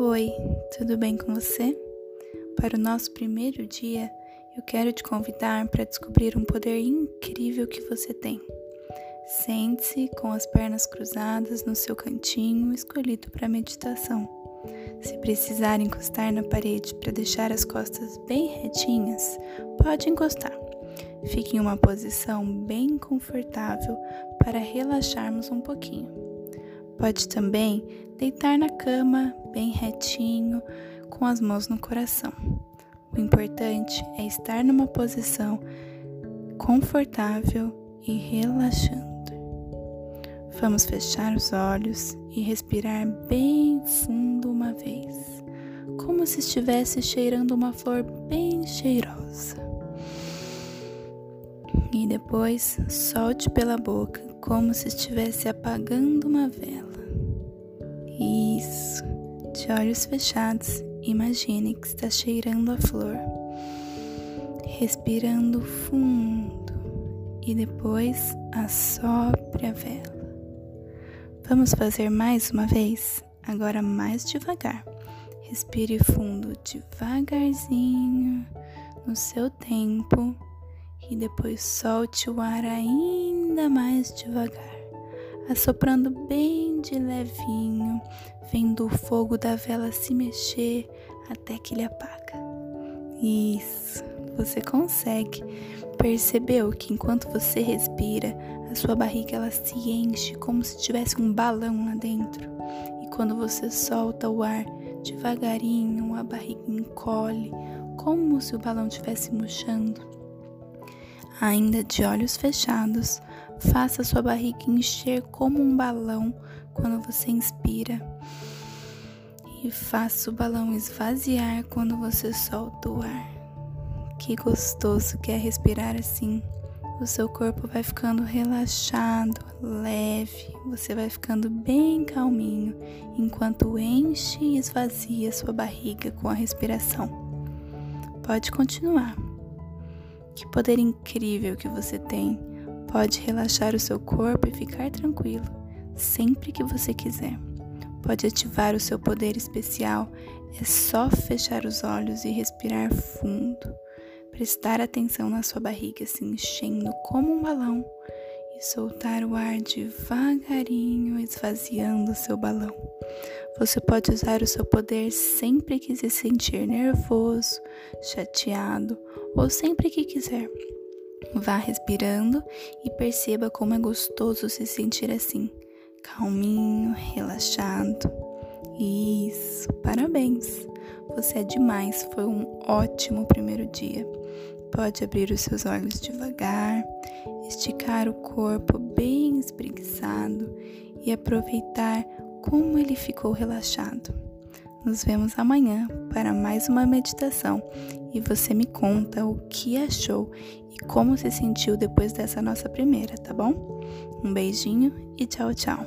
Oi, tudo bem com você? Para o nosso primeiro dia, eu quero te convidar para descobrir um poder incrível que você tem. Sente-se com as pernas cruzadas no seu cantinho escolhido para meditação. Se precisar encostar na parede para deixar as costas bem retinhas, pode encostar. Fique em uma posição bem confortável para relaxarmos um pouquinho. Pode também deitar na cama, bem retinho, com as mãos no coração. O importante é estar numa posição confortável e relaxando. Vamos fechar os olhos e respirar bem fundo uma vez, como se estivesse cheirando uma flor bem cheirosa. E depois solte pela boca, como se estivesse apagando uma vela. Isso. De olhos fechados, imagine que está cheirando a flor, respirando fundo e depois assopre a vela. Vamos fazer mais uma vez, agora mais devagar. Respire fundo devagarzinho, no seu tempo, e depois solte o ar ainda mais devagar assoprando bem de levinho, vendo o fogo da vela se mexer até que ele apaga. Isso, você consegue. Percebeu que enquanto você respira, a sua barriga ela se enche como se tivesse um balão lá dentro. E quando você solta o ar devagarinho, a barriga encolhe, como se o balão estivesse murchando. Ainda de olhos fechados, Faça sua barriga encher como um balão quando você inspira. E faça o balão esvaziar quando você solta o ar. Que gostoso que é respirar assim. O seu corpo vai ficando relaxado, leve, você vai ficando bem calminho enquanto enche e esvazia sua barriga com a respiração. Pode continuar. Que poder incrível que você tem Pode relaxar o seu corpo e ficar tranquilo, sempre que você quiser. Pode ativar o seu poder especial, é só fechar os olhos e respirar fundo. Prestar atenção na sua barriga se enchendo como um balão e soltar o ar devagarinho, esvaziando seu balão. Você pode usar o seu poder sempre que se sentir nervoso, chateado ou sempre que quiser. Vá respirando e perceba como é gostoso se sentir assim, calminho, relaxado. Isso, parabéns! Você é demais, foi um ótimo primeiro dia. Pode abrir os seus olhos devagar, esticar o corpo bem espreguiçado e aproveitar como ele ficou relaxado. Nos vemos amanhã para mais uma meditação e você me conta o que achou e como se sentiu depois dessa nossa primeira, tá bom? Um beijinho e tchau, tchau.